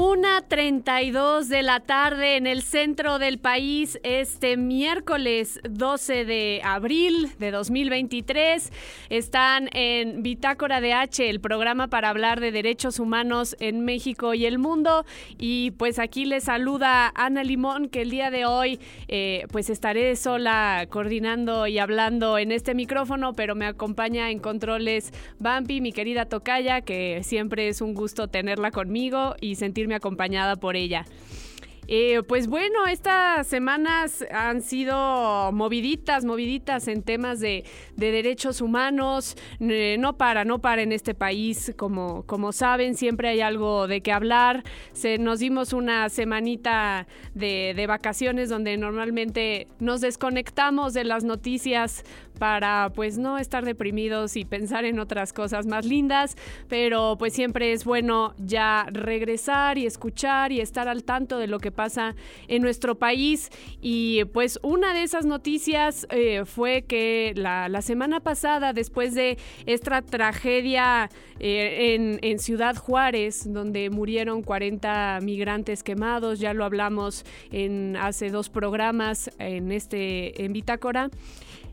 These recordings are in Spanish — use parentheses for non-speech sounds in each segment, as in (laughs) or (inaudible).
1.32 de la tarde en el centro del país este miércoles 12 de abril de 2023. Están en Bitácora de H, el programa para hablar de derechos humanos en México y el mundo. Y pues aquí les saluda Ana Limón, que el día de hoy eh, pues estaré sola coordinando y hablando en este micrófono, pero me acompaña en controles Bampi, mi querida Tocaya, que siempre es un gusto tenerla conmigo y acompañada por ella. Eh, pues bueno, estas semanas han sido moviditas, moviditas en temas de, derechos humanos. Eh, no para, no para en este país, como, como saben, siempre hay algo de qué hablar. Se, nos dimos una semanita de, de vacaciones donde normalmente nos desconectamos de las noticias para pues no estar deprimidos y pensar en otras cosas más lindas, pero pues siempre es bueno ya regresar y escuchar y estar al tanto de lo que pasa en nuestro país y pues una de esas noticias eh, fue que la, semana pasada después de esta tragedia eh, en, en Ciudad Juárez donde murieron 40 migrantes quemados, ya lo hablamos en hace dos programas en este en Bitácora.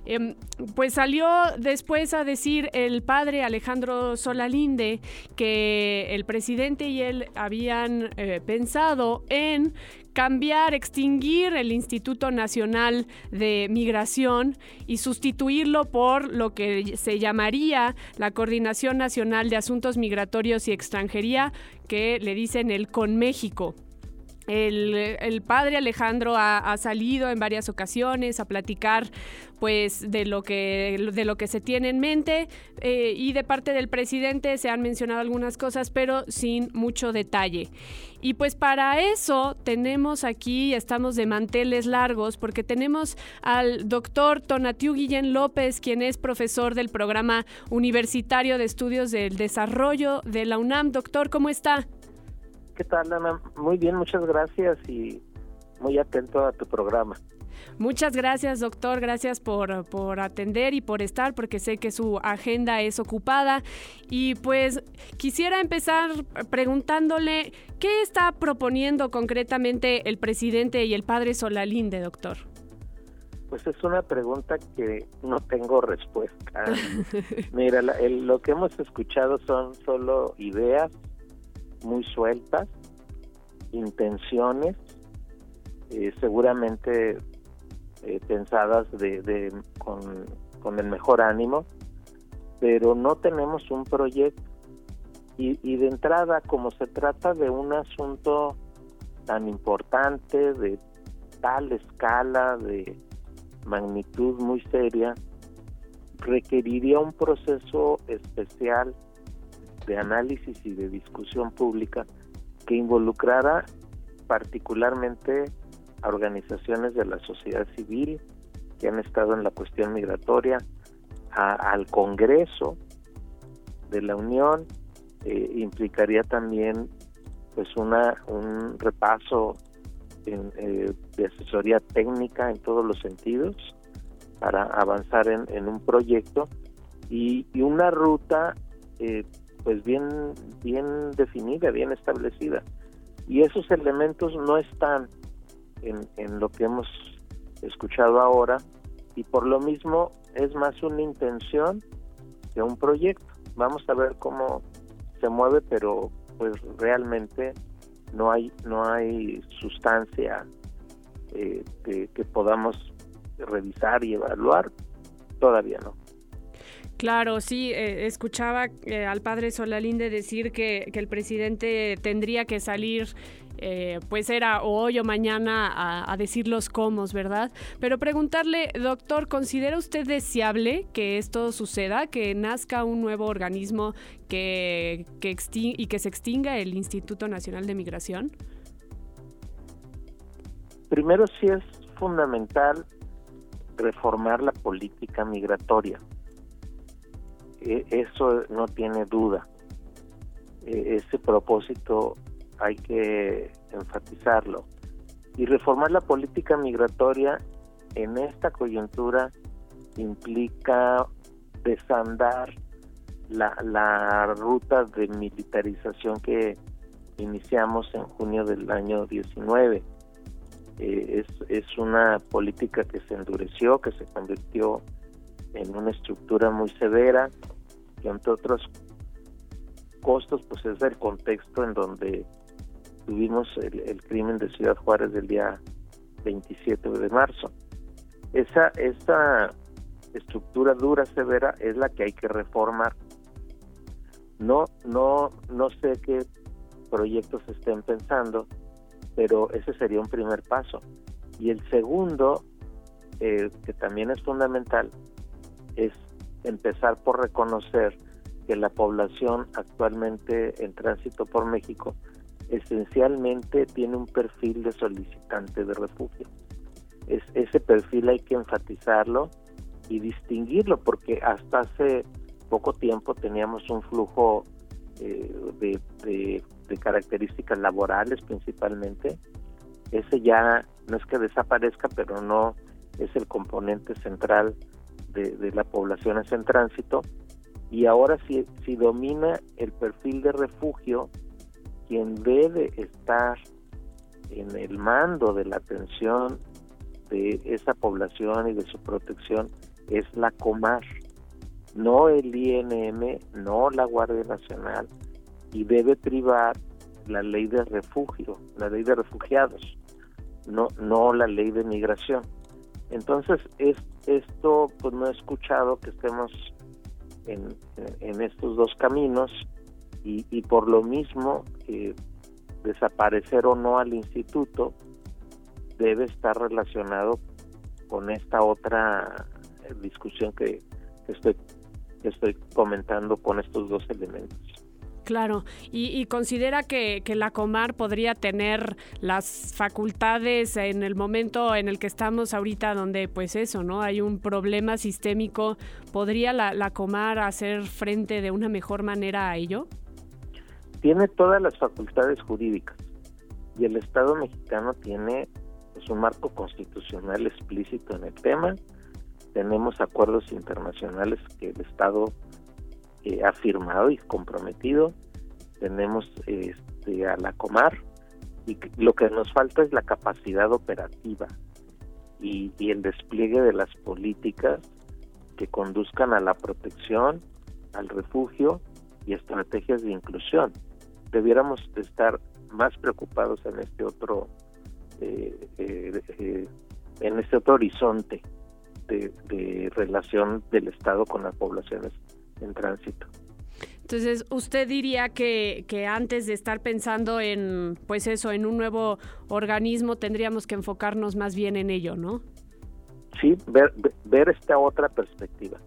Em, pues salió después a decir el padre Alejandro Solalinde que el presidente y él habían eh, pensado en cambiar, extinguir el Instituto Nacional de Migración y sustituirlo por lo que se llamaría la Coordinación Nacional de Asuntos Migratorios y Extranjería, que le dicen el Con El, padre Alejandro ha, salido en varias ocasiones a platicar pues de lo que de lo que se tiene en mente eh, y de parte del presidente se han mencionado algunas cosas pero sin mucho detalle. Y pues para eso tenemos aquí estamos de manteles largos porque tenemos al doctor Tonatiu Guillén López quien es profesor del programa universitario de estudios del desarrollo de la UNAM. Doctor cómo está ¿Qué tal, Ana? Muy bien, muchas gracias y muy atento a tu programa. Muchas gracias, doctor. Gracias por, por, atender y por estar, porque sé que su agenda es ocupada. Y pues quisiera empezar preguntándole qué está proponiendo concretamente el presidente y el padre Solalinde, doctor. Pues es una pregunta que no tengo respuesta. (laughs) Mira, lo que hemos escuchado son solo ideas muy sueltas, intenciones, eh, seguramente eh, pensadas de, con, con, el mejor ánimo, pero no tenemos un proyecto. Y de entrada, como se trata de un asunto tan importante, de tal escala, de magnitud muy seria, requeriría un proceso especial de análisis y de discusión pública que involucrara particularmente a organizaciones de la sociedad civil que han estado en la cuestión migratoria, al Congreso de la Unión, eh, implicaría también pues una un repaso eh, de asesoría técnica en todos los sentidos para avanzar en, un proyecto y, una ruta eh, pues bien bien definida, bien establecida. Y esos elementos no están en, en lo que hemos escuchado ahora y por lo mismo es más una intención que un proyecto. Vamos a ver cómo se mueve, pero pues realmente no hay no hay sustancia eh, que, que podamos revisar y evaluar, todavía no. Claro, sí, eh, escuchaba eh, al padre Solalinde decir que, el presidente tendría que salir eh, pues era hoy o mañana a, decir los cómo, ¿verdad? Pero preguntarle, doctor, ¿considera usted deseable que esto suceda, que nazca un nuevo organismo que, que y que se extinga el Instituto Nacional de Migración? Primero sí es fundamental reformar la política migratoria eso no tiene duda. E, ese propósito hay que enfatizarlo. Y reformar la política migratoria en esta coyuntura implica desandar la, la ruta de militarización que iniciamos en junio del año 19. Eh, es, es una política que se endureció, que se convirtió en una estructura muy severa, que entre otros costos, pues es el contexto en donde tuvimos el, crimen de Ciudad Juárez del día 27 de marzo. Esa, esa estructura dura, severa, es la que hay que reformar. No, no, no sé qué proyectos estén pensando, pero ese sería un primer paso. Y el segundo, eh, que también es fundamental, es empezar por reconocer que la población actualmente en tránsito por México esencialmente tiene un perfil de solicitante de refugio. Es, ese perfil hay que enfatizarlo y distinguirlo porque hasta hace poco tiempo teníamos un flujo eh, de, de características laborales principalmente. Ese ya no es que desaparezca, pero no es el componente central de, la población en tránsito y ahora si, si domina el perfil de refugio, quien debe estar en el mando de la atención de esa población y de su protección es la Comar, no el INM, no la Guardia Nacional, y debe privar la ley de refugio, la ley de refugiados, no, no la ley de migración. Entonces, es, esto, pues no he escuchado que estemos en, estos dos caminos y, por lo mismo, eh, desaparecer o no al instituto debe estar relacionado con esta otra discusión que, estoy, que estoy comentando con estos dos elementos. Claro, y, considera que, la Comar podría tener las facultades en el momento en el que estamos ahorita, donde pues eso, ¿no? Hay un problema sistémico. ¿Podría la, Comar hacer frente de una mejor manera a ello? Tiene todas las facultades jurídicas y el Estado mexicano tiene pues, un marco constitucional explícito en el tema. Tenemos acuerdos internacionales que el Estado eh, ha firmado y comprometido. Tenemos este, a la Comar y lo que nos falta es la capacidad operativa y, el despliegue de las políticas que conduzcan a la protección, al refugio y estrategias de inclusión. Debiéramos estar más preocupados en este otro eh, eh, en este otro horizonte de, de relación del Estado con las poblaciones en tránsito. Entonces, usted diría que, que, antes de estar pensando en, pues eso, en un nuevo organismo, tendríamos que enfocarnos más bien en ello, ¿no? Sí, ver, ver esta otra perspectiva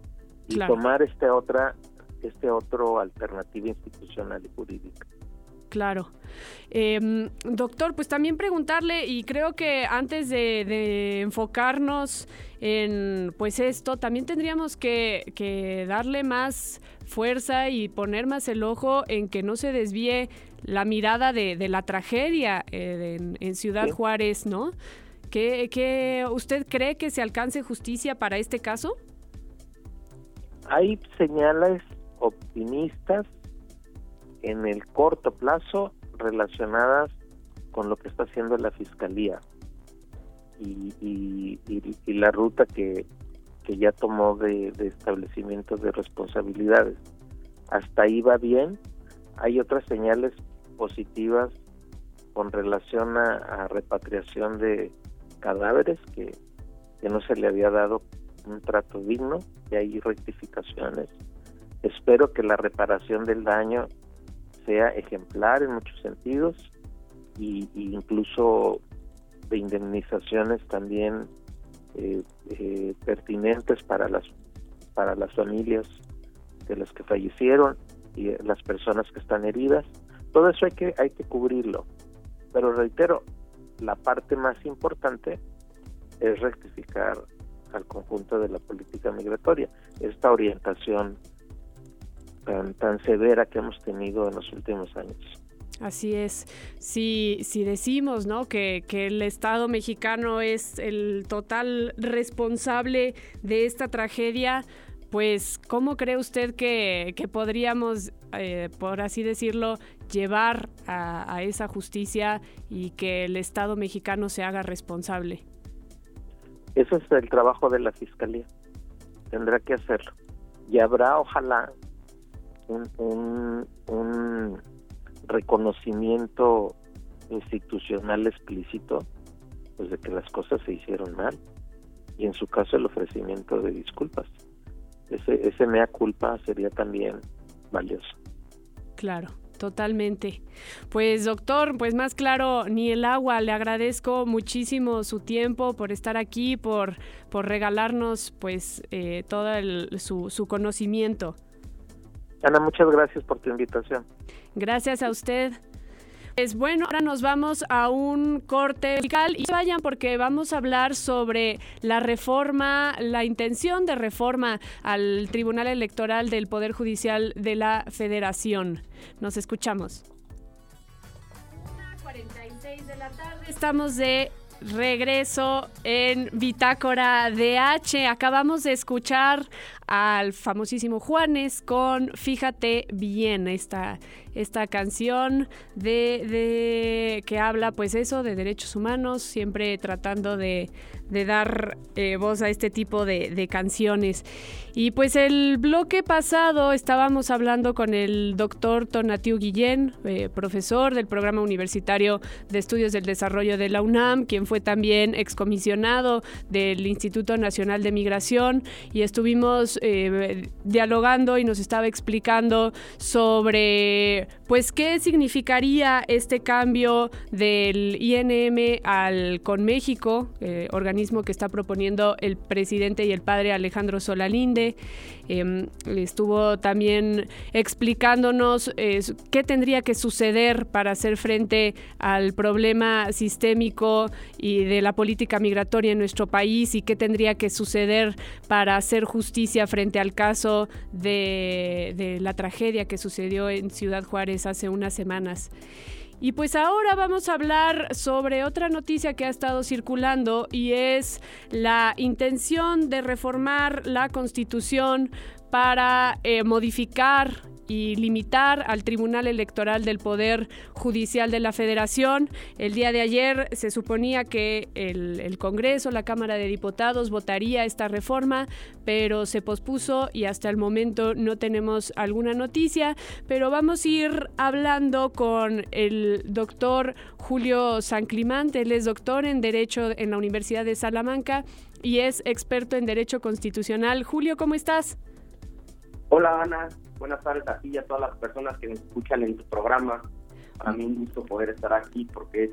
y tomar esta otra, este otro alternativa institucional y jurídica. Claro. Em, doctor, pues también preguntarle, y creo que antes de, enfocarnos en pues esto, también tendríamos que, darle más fuerza y poner más el ojo en que no se desvíe la mirada de, la tragedia eh, en, Ciudad Juárez, ¿no? ¿Qué, usted cree que se alcance justicia para este caso? Hay señales optimistas en el corto plazo relacionadas con lo que está haciendo la fiscalía y, la ruta que, ya tomó de, de establecimiento de responsabilidades. Hasta ahí va bien. Hay otras señales positivas con relación a, repatriación de cadáveres que, que no se le había dado un trato digno, y hay rectificaciones. Espero que la reparación del daño sea ejemplar en muchos sentidos y, incluso de indemnizaciones también eh, eh, pertinentes para las para las familias de las que fallecieron y las personas que están heridas. Todo eso hay que hay que cubrirlo. Pero reitero la parte más importante es rectificar al conjunto de la política migratoria. Esta orientación tan, tan severa que hemos tenido en los últimos años. Así es. Si, si decimos ¿no? que, que, el Estado mexicano es el total responsable de esta tragedia, pues ¿cómo cree usted que, que podríamos eh, por así decirlo, llevar a, a esa justicia y que el Estado mexicano se haga responsable? Eso es el trabajo de la Fiscalía. Tendrá que hacerlo. Y habrá, ojalá, un, un, reconocimiento institucional explícito pues de que las cosas se hicieron mal y en su caso el ofrecimiento de disculpas ese ese mea culpa sería también valioso claro Totalmente. Pues doctor, pues más claro, ni el agua. Le agradezco muchísimo su tiempo por estar aquí, por, por regalarnos pues eh, todo su, su conocimiento. Ana, muchas gracias por tu invitación. Gracias a usted. Es bueno, ahora nos vamos a un corte musical y vayan porque vamos a hablar sobre la reforma, la intención de reforma al Tribunal Electoral del Poder Judicial de la Federación. Nos escuchamos. 46 de la tarde. Estamos de regreso en Bitácora DH. Acabamos de escuchar al famosísimo Juanes con Fíjate bien, esta, esta canción de, de, que habla pues eso de derechos humanos, siempre tratando de, de dar eh, voz a este tipo de, canciones. Y pues el bloque pasado estábamos hablando con el doctor Tonatiu Guillén, eh, profesor del programa universitario de estudios del desarrollo de la UNAM, quien fue también excomisionado del Instituto Nacional de Migración y estuvimos eh, dialogando y nos estaba explicando sobre pues qué significaría este cambio del INM al con México, eh, organismo que está proponiendo el presidente y el padre Alejandro Solalinde. Em, estuvo también explicándonos qué tendría que suceder para hacer frente al problema sistémico y de la política migratoria en nuestro país y qué tendría que suceder para hacer justicia frente al caso de la tragedia que sucedió en Ciudad Juárez hace unas semanas. Y pues ahora vamos a hablar sobre otra noticia que ha estado circulando y es la intención de reformar la constitución para eh, modificar y limitar al Tribunal Electoral del Poder Judicial de la Federación. El día de ayer se suponía que el, Congreso, la Cámara de Diputados, votaría esta reforma, pero se pospuso y hasta el momento no tenemos alguna noticia. Pero vamos a ir hablando con el doctor Julio Sanclimante. Él es doctor en Derecho en la Universidad de Salamanca y es experto en Derecho Constitucional. Julio, ¿cómo estás? Hola Ana, buenas tardes a ti y a todas las personas que nos escuchan en tu programa. Para mí un gusto poder estar aquí porque es,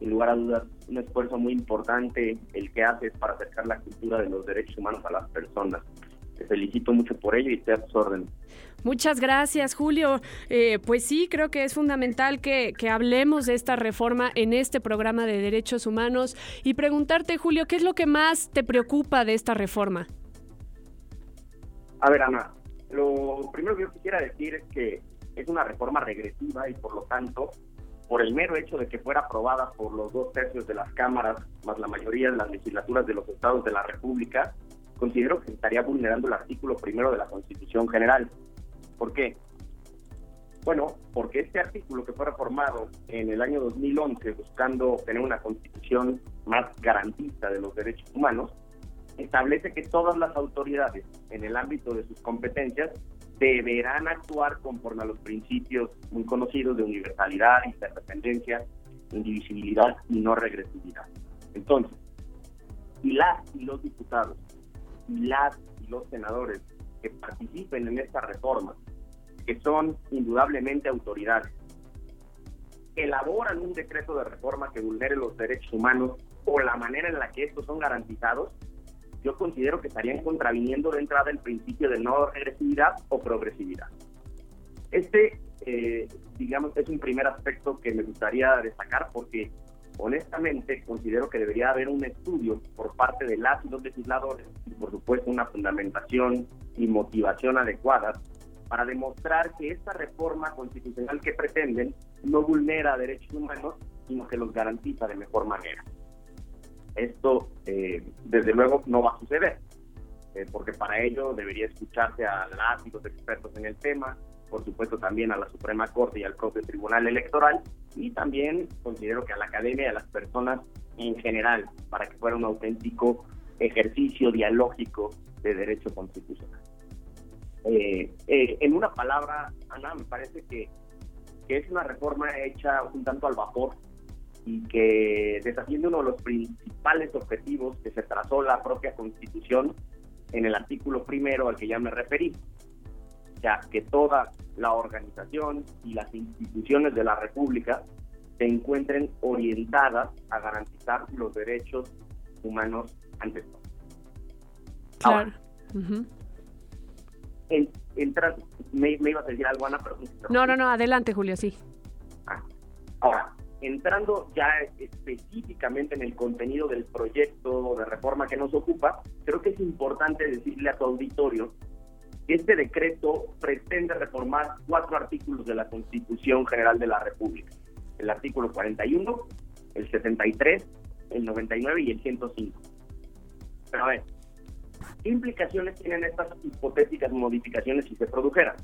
sin lugar a dudas, un esfuerzo muy importante el que haces para acercar la cultura de los derechos humanos a las personas. Te felicito mucho por ello y te a tus órdenes. Muchas gracias, Julio. Eh, pues sí, creo que es fundamental que, que, hablemos de esta reforma en este programa de derechos humanos y preguntarte, Julio, ¿qué es lo que más te preocupa de esta reforma? A ver, Ana, lo primero que yo quisiera decir es que es una reforma regresiva y por lo tanto, por el mero hecho de que fuera aprobada por los dos tercios de las cámaras, más la mayoría de las legislaturas de los estados de la República, considero que estaría vulnerando el artículo primero de la Constitución General. ¿Por qué? Bueno, porque este artículo que fue reformado en el año 2011 buscando tener una constitución más garantista de los derechos humanos, establece que todas las autoridades en el ámbito de sus competencias deberán actuar conforme a los principios muy conocidos de universalidad, interdependencia, indivisibilidad y no regresividad. Entonces, si las y los diputados y las y los senadores que participen en esta reforma, que son indudablemente autoridades, elaboran un decreto de reforma que vulnere los derechos humanos o la manera en la que estos son garantizados, yo considero que estarían contraviniendo de entrada el principio de no regresividad o progresividad. Este, eh, digamos, es un primer aspecto que me gustaría destacar porque honestamente considero que debería haber un estudio por parte de las y los legisladores y por supuesto una fundamentación y motivación adecuadas para demostrar que esta reforma constitucional que pretenden no vulnera derechos humanos, sino que los garantiza de mejor manera. Esto, eh, desde luego, no va a suceder, eh, porque para ello debería escucharse a las y los expertos en el tema, por supuesto también a la Suprema Corte y al propio Tribunal Electoral, y también considero que a la academia y a las personas en general, para que fuera un auténtico ejercicio dialógico de derecho constitucional. Eh, eh, en una palabra, Ana, me parece que, que es una reforma hecha un tanto al vapor y que desatiende uno de los principales objetivos que se trazó la propia Constitución en el artículo primero al que ya me referí, ya que toda la organización y las instituciones de la República se encuentren orientadas a garantizar los derechos humanos ante todo. Claro. entra, me, me, ibas a decir algo, Ana, pero... No, no, no, adelante, Julio, sí. Ah, ahora, entrando ya específicamente en el contenido del proyecto de reforma que nos ocupa, creo que es importante decirle a tu auditorio que este decreto pretende reformar cuatro artículos de la Constitución General de la República. El artículo 41, el 73, el 99 y el 105. Pero a ver, ¿qué implicaciones tienen estas hipotéticas modificaciones si se produjeran?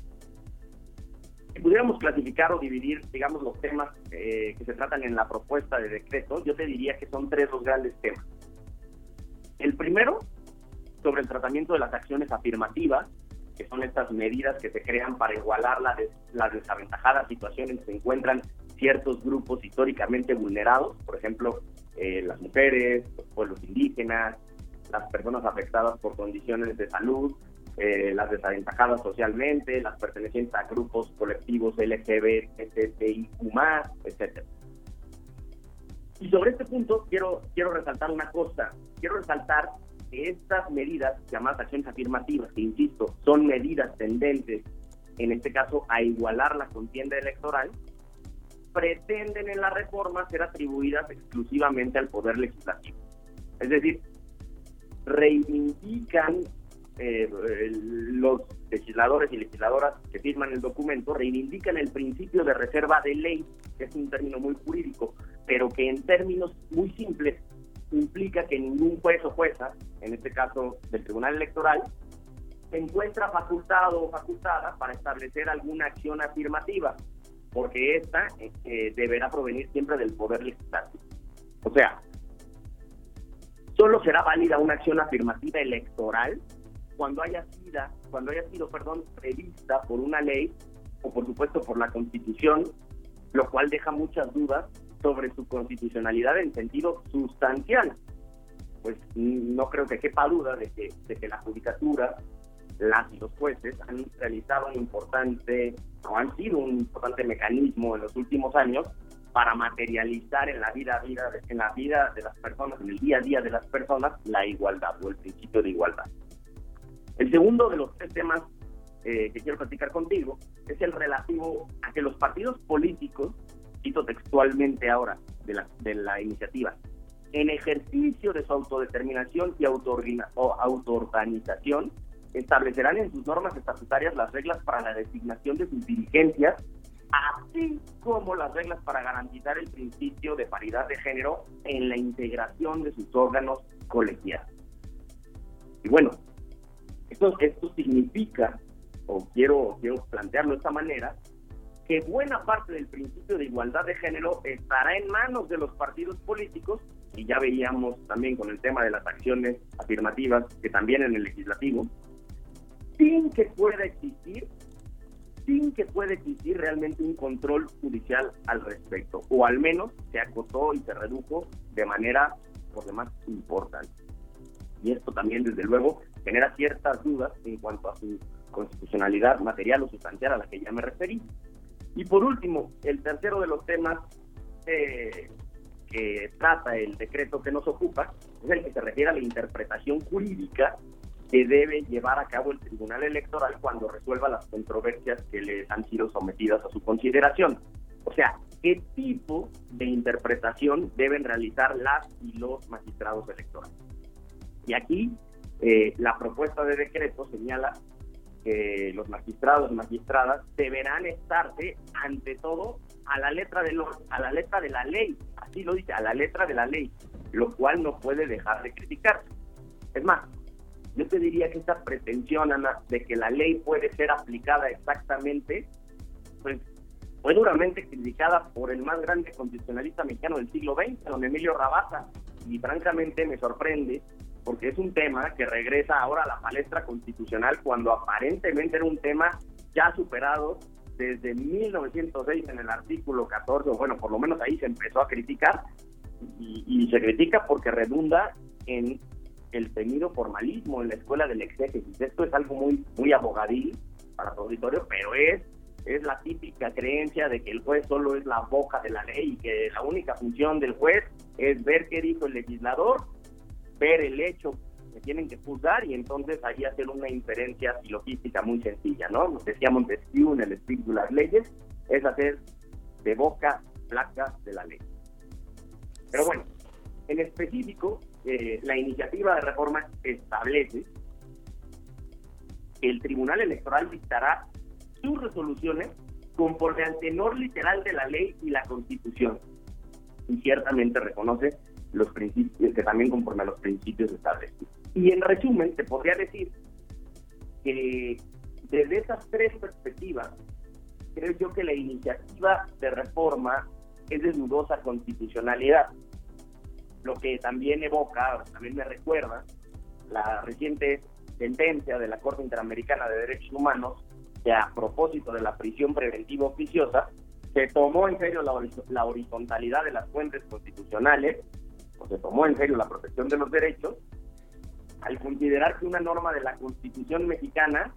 Si pudiéramos clasificar o dividir, digamos, los temas eh, que se tratan en la propuesta de decreto, yo te diría que son tres los grandes temas. El primero, sobre el tratamiento de las acciones afirmativas, que son estas medidas que se crean para igualar la las desaventajadas situaciones en que se encuentran ciertos grupos históricamente vulnerados, por ejemplo, eh, las mujeres, los pueblos indígenas, las personas afectadas por condiciones de salud, eh, las desaventajadas socialmente, las pertenecientes a grupos colectivos LGBTIQ+, etc. Y sobre este punto quiero, quiero resaltar una cosa, quiero resaltar que estas medidas llamadas acciones afirmativas, que insisto, son medidas tendentes, en este caso, a igualar la contienda electoral, pretenden en la reforma ser atribuidas exclusivamente al Poder Legislativo. Es decir, reivindican eh, los legisladores y legisladoras que firman el documento reivindican el principio de reserva de ley, que es un término muy jurídico, pero que en términos muy simples implica que ningún juez o jueza, en este caso del Tribunal Electoral, encuentra facultado o facultada para establecer alguna acción afirmativa, porque esta eh, deberá provenir siempre del Poder Legislativo. O sea, solo será válida una acción afirmativa electoral cuando haya sido, cuando haya sido, perdón, prevista por una ley o por supuesto por la Constitución, lo cual deja muchas dudas sobre su constitucionalidad en sentido sustancial. Pues no creo que quepa duda de que, de que la judicatura, las y los jueces han realizado un importante, o han sido un importante mecanismo en los últimos años para materializar en la vida, vida en la vida de las personas, en el día a día de las personas, la igualdad o el principio de igualdad. El segundo de los tres temas eh, que quiero platicar contigo es el relativo a que los partidos políticos, cito textualmente ahora de la, de la iniciativa, en ejercicio de su autodeterminación y autoorganización, establecerán en sus normas estatutarias las reglas para la designación de sus dirigencias, así como las reglas para garantizar el principio de paridad de género en la integración de sus órganos colegiados. Y bueno, esto, esto significa, o quiero, quiero plantearlo de esta manera, que buena parte del principio de igualdad de género estará en manos de los partidos políticos, y ya veíamos también con el tema de las acciones afirmativas, que también en el legislativo, sin que pueda existir, sin que pueda existir realmente un control judicial al respecto, o al menos se acotó y se redujo de manera por demás importante. Y esto también, desde luego, genera ciertas dudas en cuanto a su constitucionalidad material o sustancial a la que ya me referí. Y por último, el tercero de los temas eh, que trata el decreto que nos ocupa es el que se refiere a la interpretación jurídica que debe llevar a cabo el Tribunal Electoral cuando resuelva las controversias que les han sido sometidas a su consideración. O sea, ¿qué tipo de interpretación deben realizar las y los magistrados electorales? Y aquí eh, la propuesta de decreto señala que los magistrados y magistradas deberán estarse ante todo a la letra de a la letra de la ley, así lo dice, a la letra de la ley, lo cual no puede dejar de criticar. Es más, yo te diría que esta pretensión, Ana, de que la ley puede ser aplicada exactamente, pues fue duramente criticada por el más grande constitucionalista mexicano del siglo XX, don Emilio Rabasa, y francamente me sorprende porque es un tema que regresa ahora a la palestra constitucional cuando aparentemente era un tema ya superado desde 1906 en el artículo 14, bueno, por lo menos ahí se empezó a criticar y, se critica porque redunda en el temido formalismo en la escuela del exégesis. Esto es algo muy, muy abogadil para su auditorio, pero es, es la típica creencia de que el juez solo es la boca de la ley y que la única función del juez es ver qué dijo el legislador, ver el hecho que tienen que juzgar y entonces ahí hacer una inferencia filosística muy sencilla, ¿no? Nos decía Montesquieu en el espíritu de las leyes, es hacer de boca placa de la ley. Pero bueno, en específico, eh, la iniciativa de reforma establece que el Tribunal Electoral dictará sus resoluciones conforme al tenor literal de la ley y la Constitución. Y ciertamente reconoce los principios, que también conforme a los principios establecidos. Y en resumen, te podría decir que desde esas tres perspectivas, creo yo que la iniciativa de reforma es de dudosa constitucionalidad. Lo que también evoca, también me recuerda, la reciente sentencia de la Corte Interamericana de Derechos Humanos, que a propósito de la prisión preventiva oficiosa, se tomó en serio la, la horizontalidad de las fuentes constitucionales, o se tomó en serio la protección de los derechos, al considerar que una norma de la Constitución mexicana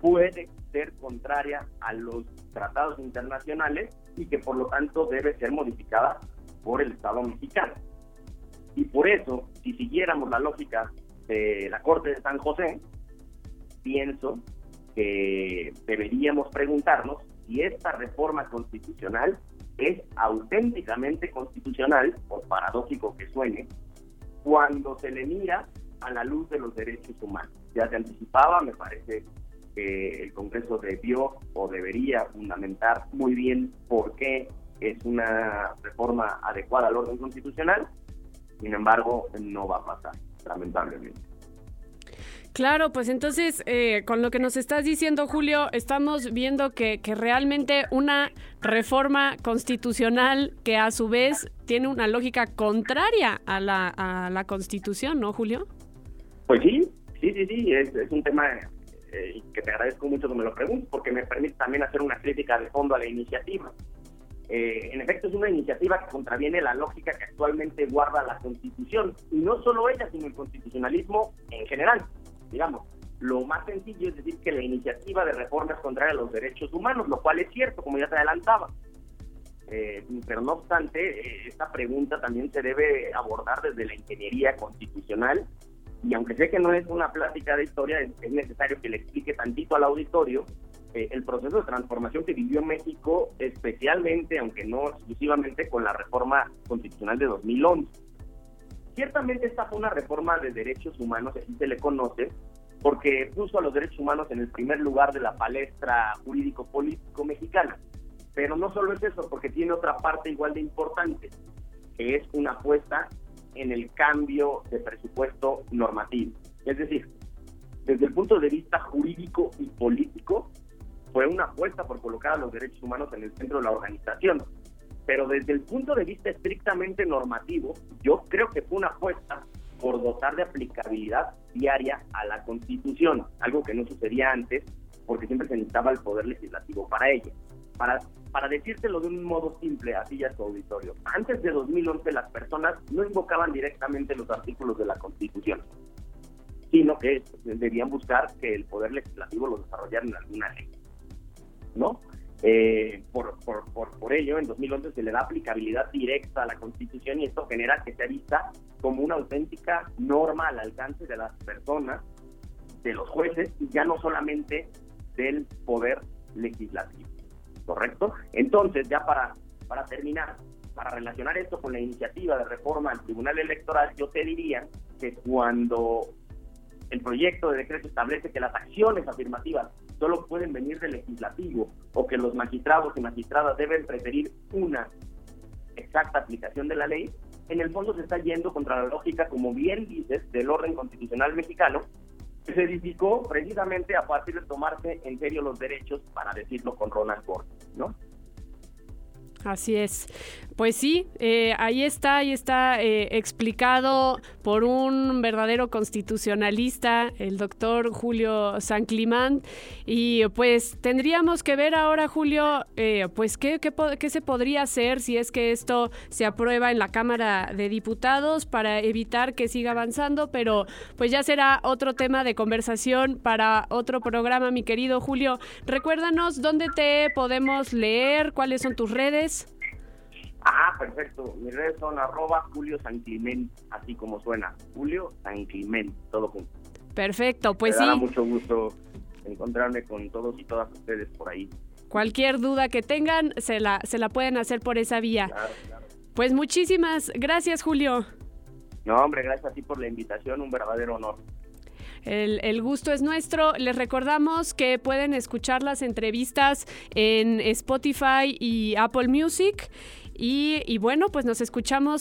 puede ser contraria a los tratados internacionales y que por lo tanto debe ser modificada por el Estado mexicano. Y por eso, si siguiéramos la lógica de la Corte de San José, pienso que deberíamos preguntarnos si esta reforma constitucional es auténticamente constitucional, por paradójico que suene, cuando se le mira a la luz de los derechos humanos. Ya se anticipaba, me parece que el Congreso debió o debería fundamentar muy bien por qué es una reforma adecuada al orden constitucional, sin embargo, no va a pasar, lamentablemente. Claro, pues entonces, eh, con lo que nos estás diciendo, Julio, estamos viendo que, realmente una reforma constitucional que a su vez tiene una lógica contraria a la, a la Constitución, ¿no, Julio? Pues sí, sí, sí, sí, es, un tema eh, que te agradezco mucho que me lo preguntes porque me permite también hacer una crítica de fondo a la iniciativa. Eh, en efecto, es una iniciativa que contraviene la lógica que actualmente guarda la Constitución, y no solo ella, sino el constitucionalismo en general. Digamos, lo más sencillo es decir que la iniciativa de reforma es contraria a los derechos humanos, lo cual es cierto, como ya se adelantaba. Eh, pero no obstante, esta pregunta también se debe abordar desde la ingeniería constitucional y aunque sé que no es una plática de historia, es, necesario que le explique tantito al auditorio eh, el proceso de transformación que vivió México, especialmente, aunque no exclusivamente, con la reforma constitucional de 2011. Ciertamente esta fue una reforma de derechos humanos, así se le conoce, porque puso a los derechos humanos en el primer lugar de la palestra jurídico-político mexicana. Pero no solo es eso, porque tiene otra parte igual de importante, que es una apuesta en el cambio de presupuesto normativo. Es decir, desde el punto de vista jurídico y político, fue una apuesta por colocar a los derechos humanos en el centro de la organización. Pero desde el punto de vista estrictamente normativo, yo creo que fue una apuesta por dotar de aplicabilidad diaria a la Constitución, algo que no sucedía antes porque siempre se necesitaba el poder legislativo para ello. Para para decírtelo de un modo simple, así ya su auditorio, antes de 2011 las personas no invocaban directamente los artículos de la Constitución, sino que debían buscar que el Poder Legislativo los desarrollara en alguna ley. ¿No? Eh, por, por, por, ello, en 2011 se le da aplicabilidad directa a la Constitución y esto genera que sea vista como una auténtica norma al alcance de las personas, de los jueces y ya no solamente del Poder Legislativo. ¿correcto? Entonces, ya para, para terminar, para relacionar esto con la iniciativa de reforma al Tribunal Electoral, yo te diría que cuando el proyecto de decreto establece que las acciones afirmativas solo pueden venir del legislativo o que los magistrados y magistradas deben preferir una exacta aplicación de la ley, en el fondo se está yendo contra la lógica, como bien dices, del orden constitucional mexicano, se edificó precisamente a partir de tomarse en serio los derechos, para decirlo con Ronald Gordon. ¿no? Así es. Pues sí, eh, ahí está, ahí está eh, explicado por un verdadero constitucionalista, el doctor Julio San Climán. Y pues tendríamos que ver ahora, Julio, eh, pues qué, qué, se podría hacer si es que esto se aprueba en la Cámara de Diputados para evitar que siga avanzando, pero pues ya será otro tema de conversación para otro programa, mi querido Julio. Recuérdanos dónde te podemos leer, cuáles son tus redes. Ah, perfecto. Mis redes son arroba Julio San Clement, así como suena. Julio San Clement, todo junto. Perfecto, pues Me sí. mucho gusto encontrarme con todos y todas ustedes por ahí. Cualquier duda que tengan, se la, se la pueden hacer por esa vía. Claro, claro. Pues muchísimas gracias, Julio. No, hombre, gracias a ti por la invitación, un verdadero honor. El, el, gusto es nuestro. Les recordamos que pueden escuchar las entrevistas en Spotify y Apple Music. Y, y, bueno, pues nos escuchamos